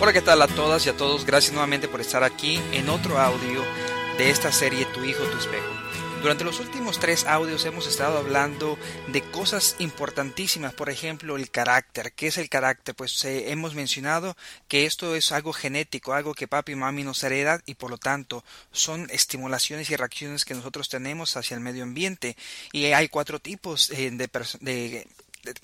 Hola, ¿qué tal a todas y a todos? Gracias nuevamente por estar aquí en otro audio de esta serie Tu hijo, tu espejo. Durante los últimos tres audios hemos estado hablando de cosas importantísimas, por ejemplo, el carácter. ¿Qué es el carácter? Pues eh, hemos mencionado que esto es algo genético, algo que papi y mami nos heredan y por lo tanto son estimulaciones y reacciones que nosotros tenemos hacia el medio ambiente. Y hay cuatro tipos eh, de, de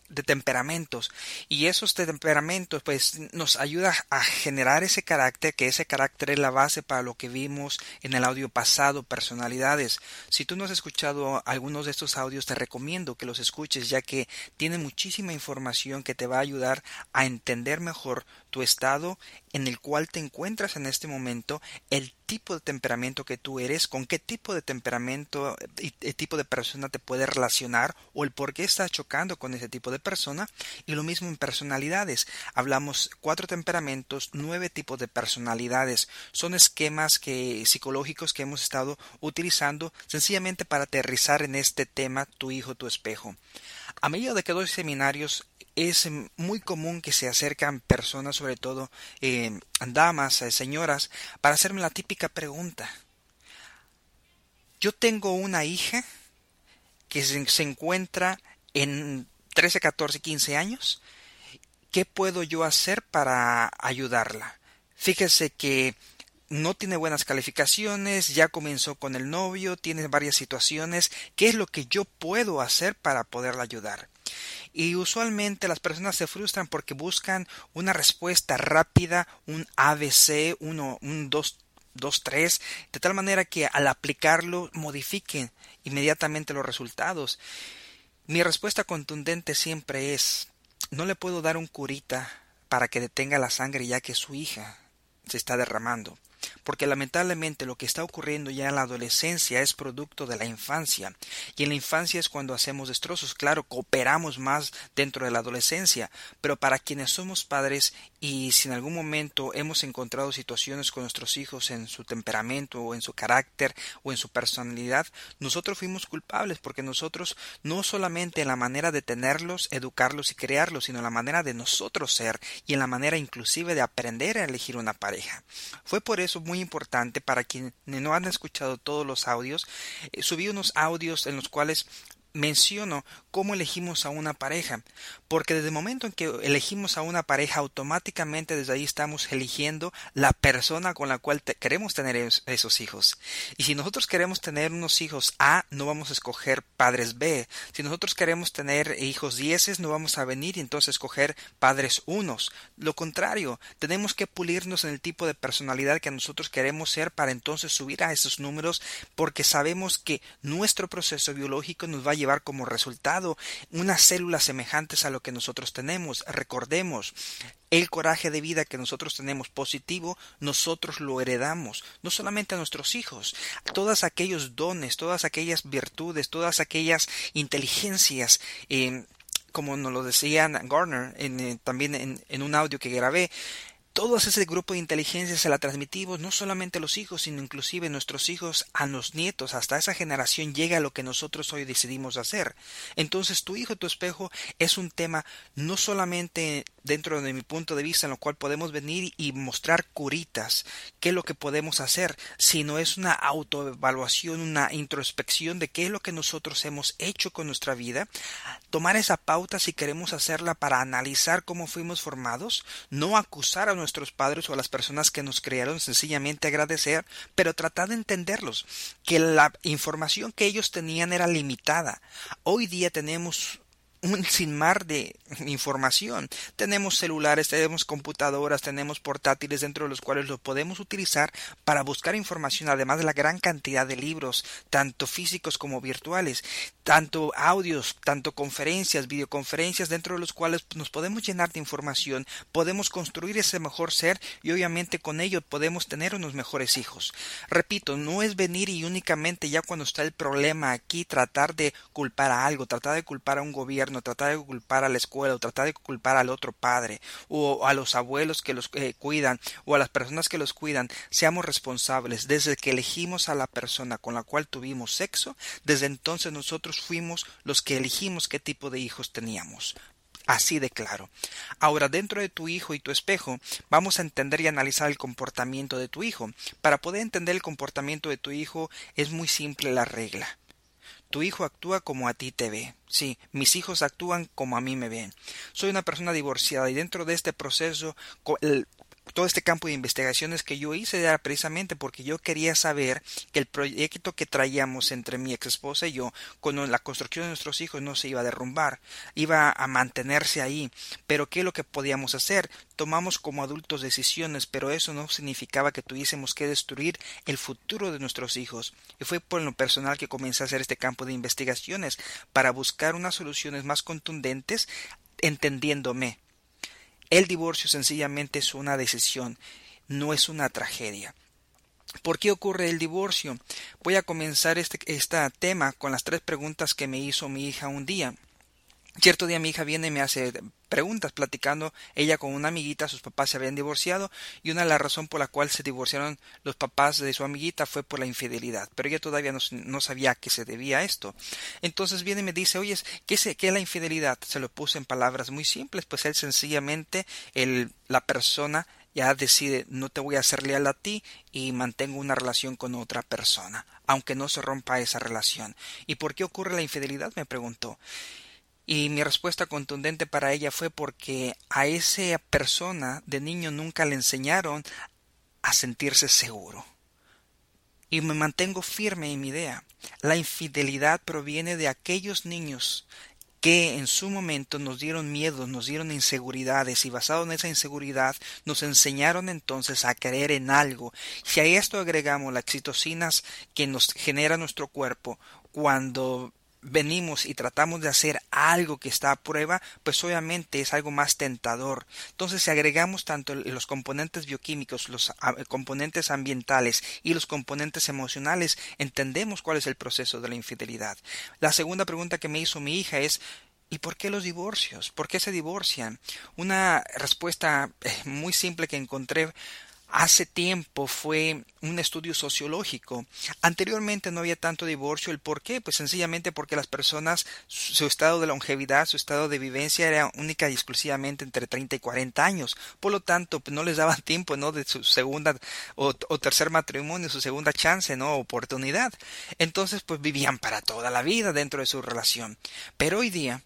de, temperamentos. Y esos temperamentos pues nos ayuda a generar ese carácter que ese carácter es la base para lo que vimos en el audio pasado personalidades. Si tú no has escuchado algunos de estos audios te recomiendo que los escuches ya que tiene muchísima información que te va a ayudar a entender mejor tu estado en el cual te encuentras en este momento, el tipo de temperamento que tú eres, con qué tipo de temperamento y tipo de persona te puedes relacionar o el por qué estás chocando con ese tipo de persona y lo mismo en personalidades. Hablamos cuatro temperamentos, nueve tipos de personalidades. Son esquemas que psicológicos que hemos estado utilizando sencillamente para aterrizar en este tema tu hijo, tu espejo. A medida de que doy seminarios es muy común que se acercan personas, sobre todo eh, damas, eh, señoras, para hacerme la típica pregunta. Yo tengo una hija que se, encuentra en 13, 14, 15 años. ¿Qué puedo yo hacer para ayudarla? Fíjese que no tiene buenas calificaciones, ya comenzó con el novio, tiene varias situaciones. ¿Qué es lo que yo puedo hacer para poderla ayudar? Y usualmente las personas se frustran porque buscan una respuesta rápida, un ABC, uno, un 2, 2, 3, de tal manera que al aplicarlo modifiquen inmediatamente los resultados. Mi respuesta contundente siempre es no le puedo dar un curita para que detenga la sangre ya que su hija se está derramando porque lamentablemente lo que está ocurriendo ya en la adolescencia es producto de la infancia, y en la infancia es cuando hacemos destrozos, claro, cooperamos más dentro de la adolescencia, pero para quienes somos padres y si en algún momento hemos encontrado situaciones con nuestros hijos en su temperamento o en su carácter o en su personalidad, nosotros fuimos culpables porque nosotros no solamente en la manera de tenerlos, educarlos y crearlos, sino en la manera de nosotros ser y en la manera inclusive de aprender a elegir una pareja. Fue por eso muy importante para quienes no han escuchado todos los audios, eh, subí unos audios en los cuales menciono cómo elegimos a una pareja, porque desde el momento en que elegimos a una pareja, automáticamente desde ahí estamos eligiendo la persona con la cual queremos tener esos hijos. Y si nosotros queremos tener unos hijos A, no vamos a escoger padres B. Si nosotros queremos tener hijos dieces, no vamos a venir y entonces escoger padres unos. Lo contrario, tenemos que pulirnos en el tipo de personalidad que nosotros queremos ser para entonces subir a esos números, porque sabemos que nuestro proceso biológico nos va a llevar como resultado unas células semejantes a lo que nosotros tenemos. Recordemos, el coraje de vida que nosotros tenemos positivo, nosotros lo heredamos, no solamente a nuestros hijos, todos aquellos dones, todas aquellas virtudes, todas aquellas inteligencias, eh, como nos lo decía Garner en, eh, también en, en un audio que grabé, todo ese grupo de inteligencia se la transmitimos no solamente a los hijos, sino inclusive nuestros hijos a los nietos, hasta esa generación llega a lo que nosotros hoy decidimos hacer. Entonces tu hijo, tu espejo, es un tema no solamente dentro de mi punto de vista en lo cual podemos venir y mostrar curitas, qué es lo que podemos hacer, sino es una autoevaluación, una introspección de qué es lo que nosotros hemos hecho con nuestra vida, tomar esa pauta si queremos hacerla para analizar cómo fuimos formados, no acusar a nuestros padres o a las personas que nos crearon, sencillamente agradecer, pero tratar de entenderlos, que la información que ellos tenían era limitada. Hoy día tenemos un sin mar de información. Tenemos celulares, tenemos computadoras, tenemos portátiles dentro de los cuales lo podemos utilizar para buscar información, además de la gran cantidad de libros, tanto físicos como virtuales, tanto audios, tanto conferencias, videoconferencias, dentro de los cuales nos podemos llenar de información, podemos construir ese mejor ser y obviamente con ello podemos tener unos mejores hijos. Repito, no es venir y únicamente ya cuando está el problema aquí tratar de culpar a algo, tratar de culpar a un gobierno, tratar de culpar a la escuela, o tratar de culpar al otro padre, o a los abuelos que los eh, cuidan, o a las personas que los cuidan, seamos responsables. Desde que elegimos a la persona con la cual tuvimos sexo, desde entonces nosotros fuimos los que elegimos qué tipo de hijos teníamos Así de claro. Ahora, dentro de tu hijo y tu espejo, vamos a entender y analizar el comportamiento de tu hijo. Para poder entender el comportamiento de tu hijo es muy simple la regla. Tu hijo actúa como a ti te ve. Sí, mis hijos actúan como a mí me ven. Soy una persona divorciada y dentro de este proceso todo este campo de investigaciones que yo hice era precisamente porque yo quería saber que el proyecto que traíamos entre mi ex esposa y yo con la construcción de nuestros hijos no se iba a derrumbar, iba a mantenerse ahí. Pero ¿qué es lo que podíamos hacer? Tomamos como adultos decisiones, pero eso no significaba que tuviésemos que destruir el futuro de nuestros hijos. Y fue por lo personal que comencé a hacer este campo de investigaciones para buscar unas soluciones más contundentes entendiéndome el divorcio sencillamente es una decisión, no es una tragedia. ¿Por qué ocurre el divorcio? Voy a comenzar este, tema con las tres preguntas que me hizo mi hija un día. Cierto día mi hija viene y me hace preguntas platicando ella con una amiguita, sus papás se habían divorciado y una de las razones por la cual se divorciaron los papás de su amiguita fue por la infidelidad, pero ella todavía no, sabía a qué se debía esto. Entonces viene y me dice, oye, ¿qué, es, ¿qué es la infidelidad? Se lo puse en palabras muy simples, pues él sencillamente, el, la persona ya decide no te voy a hacer leal a ti y mantengo una relación con otra persona, aunque no se rompa esa relación. ¿Y por qué ocurre la infidelidad? me preguntó. Y mi respuesta contundente para ella fue porque a esa persona de niño nunca le enseñaron a sentirse seguro. Y me mantengo firme en mi idea. La infidelidad proviene de aquellos niños que en su momento nos dieron miedo, nos dieron inseguridades y basado en esa inseguridad nos enseñaron entonces a creer en algo. Si a esto agregamos las excitocinas que nos genera nuestro cuerpo cuando venimos y tratamos de hacer algo que está a prueba, pues obviamente es algo más tentador. Entonces, si agregamos tanto los componentes bioquímicos, los componentes ambientales y los componentes emocionales, entendemos cuál es el proceso de la infidelidad. La segunda pregunta que me hizo mi hija es ¿Y por qué los divorcios? ¿Por qué se divorcian? Una respuesta eh, muy simple que encontré hace tiempo fue un estudio sociológico. Anteriormente no había tanto divorcio. ¿El por qué? Pues sencillamente porque las personas, su estado de longevidad, su estado de vivencia era única y exclusivamente entre 30 y 40 años. Por lo tanto, pues no les daban tiempo, ¿no? De su segunda o, o tercer matrimonio, su segunda chance, ¿no? Oportunidad. Entonces, pues vivían para toda la vida dentro de su relación. Pero hoy día,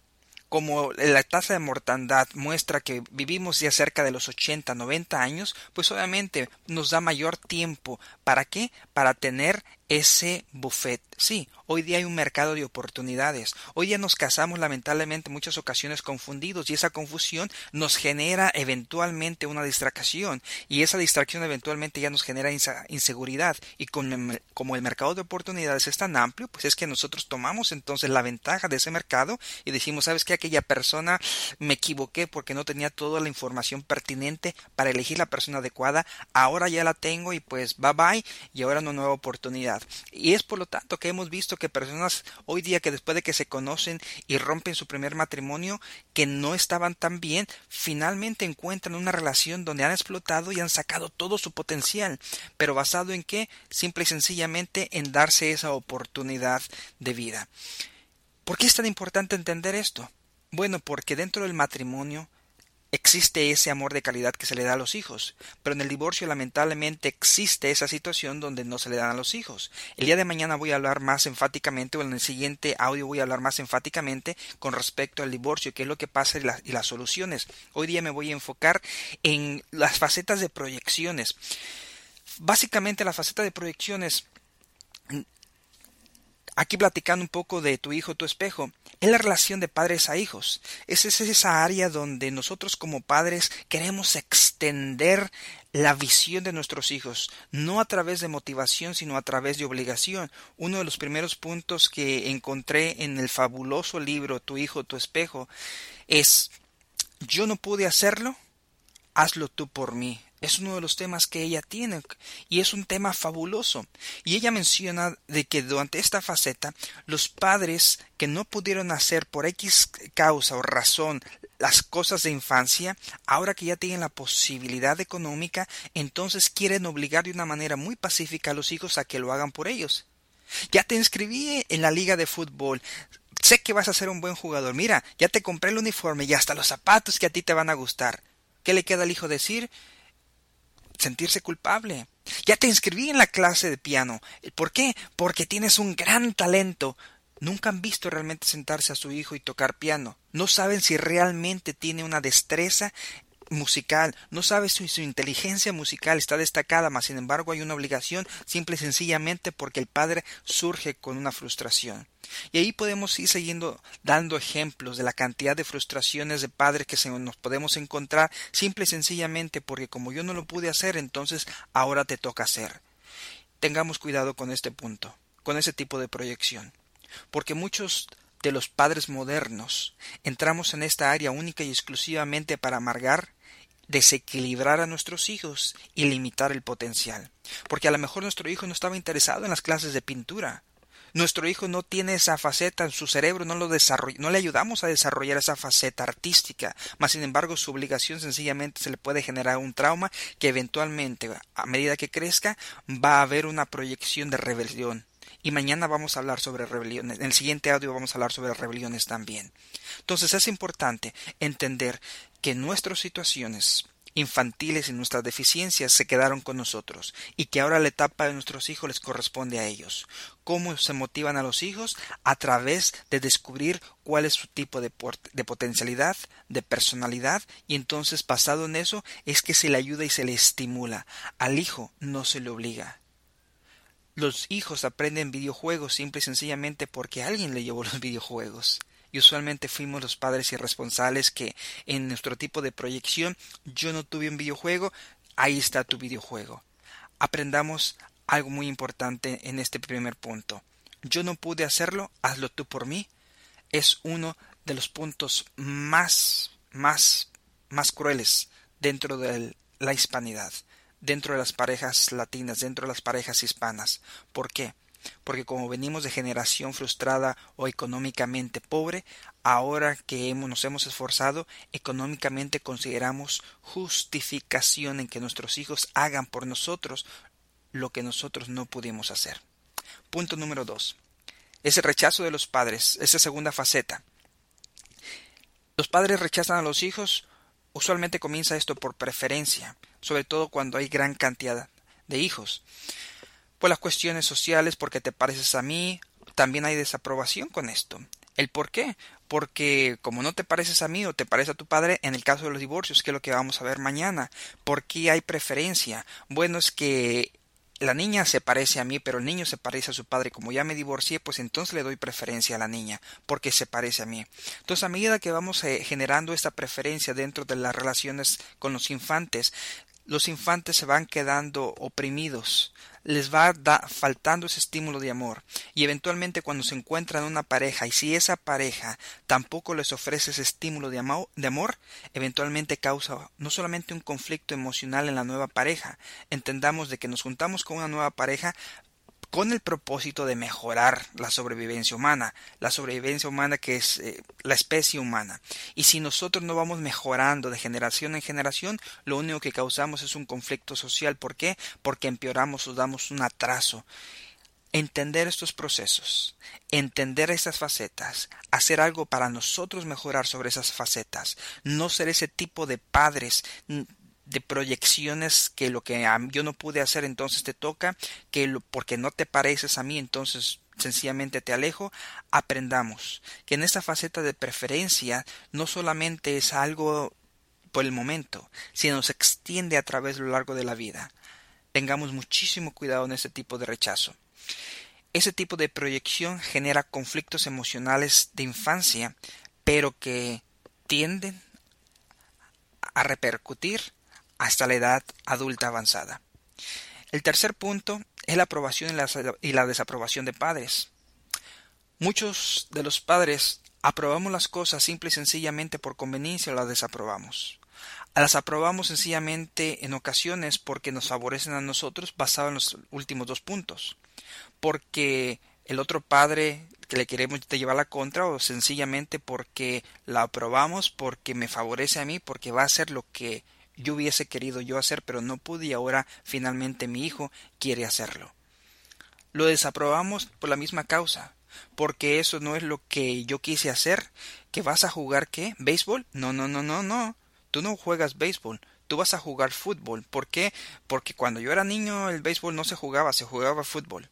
como la tasa de mortandad muestra que vivimos ya cerca de los 80, 90 años, pues obviamente nos da mayor tiempo. ¿Para qué? Para tener ese buffet. Sí, hoy día hay un mercado de oportunidades. Hoy ya nos casamos lamentablemente en muchas ocasiones confundidos y esa confusión nos genera eventualmente una distracción y esa distracción eventualmente ya nos genera inseguridad y como el mercado de oportunidades es tan amplio, pues es que nosotros tomamos entonces la ventaja de ese mercado y decimos, ¿sabes qué? Aquella persona me equivoqué porque no tenía toda la información pertinente para elegir la persona adecuada, ahora ya la tengo y pues bye bye y ahora una nueva oportunidad. Y es por lo tanto que hemos visto que personas hoy día que después de que se conocen y rompen su primer matrimonio, que no estaban tan bien, finalmente encuentran una relación donde han explotado y han sacado todo su potencial. Pero basado en qué? Simple y sencillamente en darse esa oportunidad de vida. ¿Por qué es tan importante entender esto? Bueno, porque dentro del matrimonio existe ese amor de calidad que se le da a los hijos, pero en el divorcio lamentablemente existe esa situación donde no se le dan a los hijos. El día de mañana voy a hablar más enfáticamente, o en el siguiente audio voy a hablar más enfáticamente con respecto al divorcio, qué es lo que pasa y, las soluciones. Hoy día me voy a enfocar en las facetas de proyecciones. Básicamente la faceta de proyecciones aquí platicando un poco de tu hijo, tu espejo, es la relación de padres a hijos. Es, es esa área donde nosotros como padres queremos extender la visión de nuestros hijos, no a través de motivación, sino a través de obligación. Uno de los primeros puntos que encontré en el fabuloso libro Tu hijo, tu espejo, es yo no pude hacerlo, hazlo tú por mí. Es uno de los temas que ella tiene y es un tema fabuloso. Y ella menciona de que durante esta faceta los padres que no pudieron hacer por X causa o razón las cosas de infancia, ahora que ya tienen la posibilidad económica, entonces quieren obligar de una manera muy pacífica a los hijos a que lo hagan por ellos. Ya te inscribí en la liga de fútbol Sé que vas a ser un buen jugador. Mira, ya te compré el uniforme y hasta los zapatos que a ti te van a gustar. ¿Qué le queda al hijo decir? Sentirse culpable. Ya te inscribí en la clase de piano. ¿Por qué? Porque tienes un gran talento. Nunca han visto realmente sentarse a su hijo y tocar piano. No saben si realmente tiene una destreza musical, no sabe si su inteligencia musical está destacada, mas sin embargo hay una obligación simple y sencillamente porque el padre surge con una frustración. Y ahí podemos ir siguiendo dando ejemplos de la cantidad de frustraciones de padres que se nos podemos encontrar simple y sencillamente porque como yo no lo pude hacer, entonces ahora te toca hacer. Tengamos cuidado con este punto, con ese tipo de proyección, porque muchos de los padres modernos entramos en esta área única y exclusivamente para amargar desequilibrar a nuestros hijos y limitar el potencial. Porque a lo mejor nuestro hijo no estaba interesado en las clases de pintura. Nuestro hijo no tiene esa faceta en su cerebro, no, lo no le ayudamos a desarrollar esa faceta artística, mas sin embargo su obligación sencillamente se le puede generar un trauma que eventualmente, a medida que crezca, va a haber una proyección de rebelión. Y mañana vamos a hablar sobre rebeliones. En el siguiente audio vamos a hablar sobre rebeliones también. Entonces es importante entender que nuestras situaciones infantiles y nuestras deficiencias se quedaron con nosotros y que ahora la etapa de nuestros hijos les corresponde a ellos. ¿Cómo se motivan a los hijos? A través de descubrir cuál es su tipo de, potencialidad, de personalidad y entonces basado en eso es que se le ayuda y se le estimula. Al hijo no se le obliga. Los hijos aprenden videojuegos simple y sencillamente porque alguien le llevó los videojuegos y usualmente fuimos los padres irresponsables que en nuestro tipo de proyección yo no tuve un videojuego, ahí está tu videojuego. Aprendamos algo muy importante en este primer punto. Yo no pude hacerlo, hazlo tú por mí. Es uno de los puntos más, más, más crueles dentro de la hispanidad, dentro de las parejas latinas, dentro de las parejas hispanas. ¿Por qué? Porque como venimos de generación frustrada o económicamente pobre, ahora que nos hemos esforzado, económicamente consideramos justificación en que nuestros hijos hagan por nosotros lo que nosotros no pudimos hacer. Punto número dos. Ese rechazo de los padres, esa segunda faceta. Los padres rechazan a los hijos, usualmente comienza esto por preferencia, sobre todo cuando hay gran cantidad de hijos por las cuestiones sociales, porque te pareces a mí, también hay desaprobación con esto. ¿El por qué? Porque como no te pareces a mí o te parece a tu padre, en el caso de los divorcios, que es lo que vamos a ver mañana, ¿por qué hay preferencia? Bueno, es que la niña se parece a mí, pero el niño se parece a su padre. Como ya me divorcié, pues entonces le doy preferencia a la niña, porque se parece a mí. Entonces, a medida que vamos eh, generando esta preferencia dentro de las relaciones con los infantes, los infantes se van quedando oprimidos, les va faltando ese estímulo de amor. Y eventualmente cuando se encuentran una pareja y si esa pareja tampoco les ofrece ese estímulo de, de amor, eventualmente causa no solamente un conflicto emocional en la nueva pareja, entendamos de que nos juntamos con una nueva pareja con el propósito de mejorar la sobrevivencia humana, la sobrevivencia humana que es eh, la especie humana. Y si nosotros no vamos mejorando de generación en generación, lo único que causamos es un conflicto social. ¿Por qué? Porque empeoramos o damos un atraso. Entender estos procesos, entender estas facetas, hacer algo para nosotros mejorar sobre esas facetas, no ser ese tipo de padres de proyecciones que lo que yo no pude hacer entonces te toca, que lo, porque no te pareces a mí entonces sencillamente te alejo, aprendamos que en esta faceta de preferencia no solamente es algo por el momento, sino se extiende a través de lo largo de la vida. Tengamos muchísimo cuidado en este tipo de rechazo. Ese tipo de proyección genera conflictos emocionales de infancia, pero que tienden a repercutir hasta la edad adulta avanzada. El tercer punto es la aprobación y la, desaprobación de padres. Muchos de los padres aprobamos las cosas simple y sencillamente por conveniencia o las desaprobamos. Las aprobamos sencillamente en ocasiones porque nos favorecen a nosotros basado en los últimos dos puntos. Porque el otro padre que le queremos llevar la contra o sencillamente porque la aprobamos porque me favorece a mí porque va a ser lo que yo hubiese querido yo hacer, pero no pude y ahora finalmente mi hijo quiere hacerlo. Lo desaprobamos por la misma causa, porque eso no es lo que yo quise hacer. ¿Que vas a jugar qué? ¿Béisbol? No, no, no, no, no. Tú no juegas béisbol, tú vas a jugar fútbol. ¿Por qué? Porque cuando yo era niño el béisbol no se jugaba, se jugaba fútbol.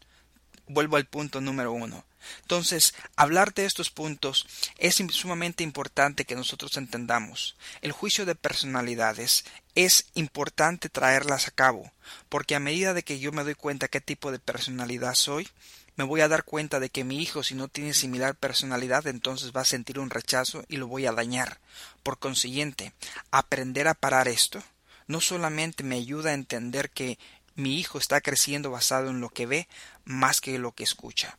Vuelvo al punto número uno. Entonces, hablar de estos puntos es sumamente importante que nosotros entendamos. El juicio de personalidades es importante traerlas a cabo, porque a medida de que yo me doy cuenta qué tipo de personalidad soy, me voy a dar cuenta de que mi hijo si no tiene similar personalidad entonces va a sentir un rechazo y lo voy a dañar. Por consiguiente, aprender a parar esto no solamente me ayuda a entender que mi hijo está creciendo basado en lo que ve más que lo que escucha.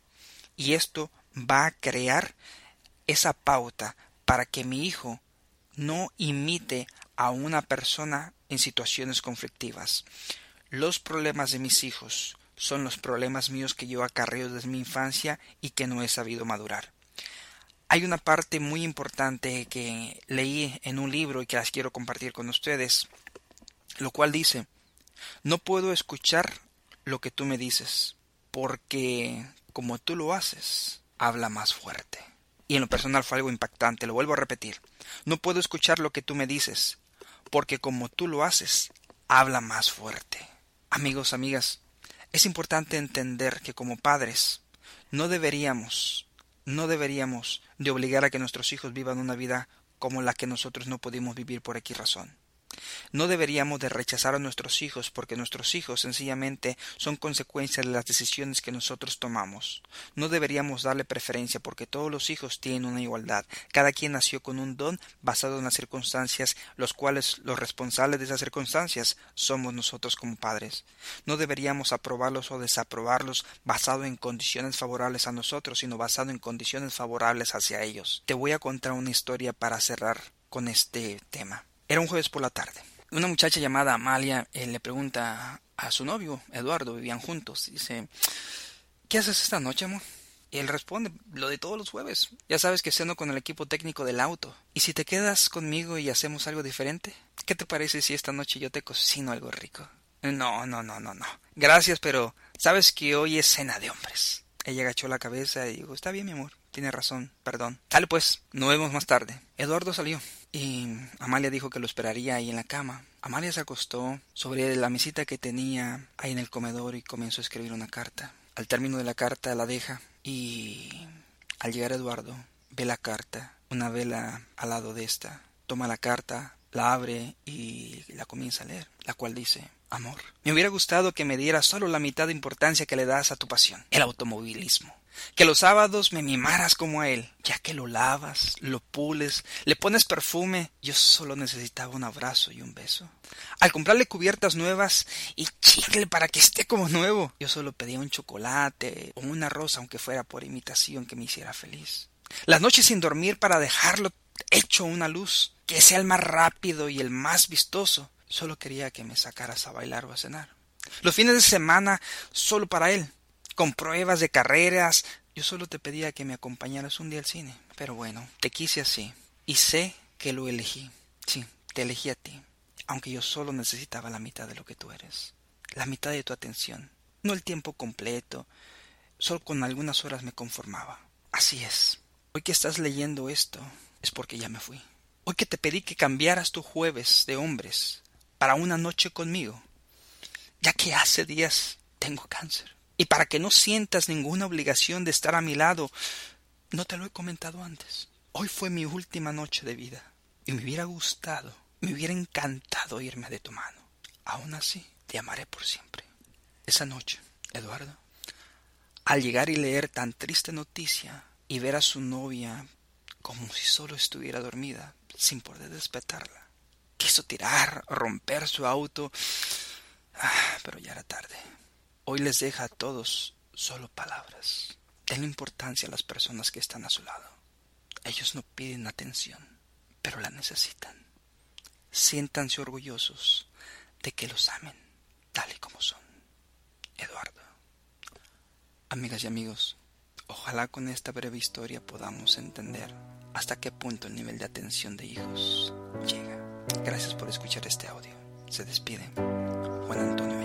Y esto va a crear esa pauta para que mi hijo no imite a una persona en situaciones conflictivas. Los problemas de mis hijos son los problemas míos que yo acarreo desde mi infancia y que no he sabido madurar. Hay una parte muy importante que leí en un libro y que las quiero compartir con ustedes, lo cual dice, no puedo escuchar lo que tú me dices, porque como tú lo haces, habla más fuerte. Y en lo personal fue algo impactante, lo vuelvo a repetir. No puedo escuchar lo que tú me dices, porque como tú lo haces, habla más fuerte. Amigos, amigas, es importante entender que como padres no deberíamos, no deberíamos de obligar a que nuestros hijos vivan una vida como la que nosotros no pudimos vivir por X razón. No deberíamos de rechazar a nuestros hijos porque nuestros hijos sencillamente son consecuencia de las decisiones que nosotros tomamos. No deberíamos darle preferencia porque todos los hijos tienen una igualdad. Cada quien nació con un don basado en las circunstancias, los cuales los responsables de esas circunstancias somos nosotros como padres. No deberíamos aprobarlos o desaprobarlos basado en condiciones favorables a nosotros, sino basado en condiciones favorables hacia ellos. Te voy a contar una historia para cerrar con este tema. Era un jueves por la tarde. Una muchacha llamada Amalia eh, le pregunta a su novio, Eduardo, vivían juntos. Dice, ¿qué haces esta noche, amor? Y él responde, lo de todos los jueves. Ya sabes que ceno con el equipo técnico del auto. ¿Y si te quedas conmigo y hacemos algo diferente? ¿Qué te parece si esta noche yo te cocino algo rico? No, no, no, no, no. Gracias, pero sabes que hoy es cena de hombres. Ella agachó la cabeza y dijo, está bien, mi amor. Tiene razón, perdón. Dale pues, nos vemos más tarde. Eduardo salió y Amalia dijo que lo esperaría ahí en la cama. Amalia se acostó sobre la mesita que tenía ahí en el comedor y comenzó a escribir una carta. Al término de la carta la deja y al llegar Eduardo ve la carta, una vela al lado de esta. Toma la carta, la abre y la comienza a leer, la cual dice Amor, me hubiera gustado que me dieras solo la mitad de importancia que le das a tu pasión, el automovilismo que los sábados me mimaras como a él, ya que lo lavas, lo pules, le pones perfume, yo solo necesitaba un abrazo y un beso. Al comprarle cubiertas nuevas y chicle para que esté como nuevo, yo solo pedía un chocolate o una rosa, aunque fuera por imitación, que me hiciera feliz. Las noches sin dormir para dejarlo hecho una luz, que sea el más rápido y el más vistoso. Solo quería que me sacaras a bailar o a cenar. Los fines de semana solo para él, con pruebas de carreras. Yo solo te pedía que me acompañaras un día al cine. Pero bueno, te quise así. Y sé que lo elegí. Sí, te elegí a ti. Aunque yo solo necesitaba la mitad de lo que tú eres. La mitad de tu atención. No el tiempo completo. Solo con algunas horas me conformaba. Así es. Hoy que estás leyendo esto es porque ya me fui. Hoy que te pedí que cambiaras tu jueves de hombres para una noche conmigo, ya que hace días tengo cáncer. Y para que no sientas ninguna obligación de estar a mi lado, no te lo he comentado antes. Hoy fue mi última noche de vida y me hubiera gustado, me hubiera encantado irme de tu mano. Aún así, te amaré por siempre. Esa noche, Eduardo, al llegar y leer tan triste noticia y ver a su novia como si solo estuviera dormida, sin poder despertarla, quiso tirar, romper su auto, ah, pero ya era tarde. Hoy les deja a todos solo palabras. Den importancia a las personas que están a su lado. Ellos no piden atención, pero la necesitan. Siéntanse orgullosos de que los amen tal y como son. Eduardo. Amigas y amigos, ojalá con esta breve historia podamos entender hasta qué punto el nivel de atención de hijos llega. Gracias por escuchar este audio. Se despide Juan Antonio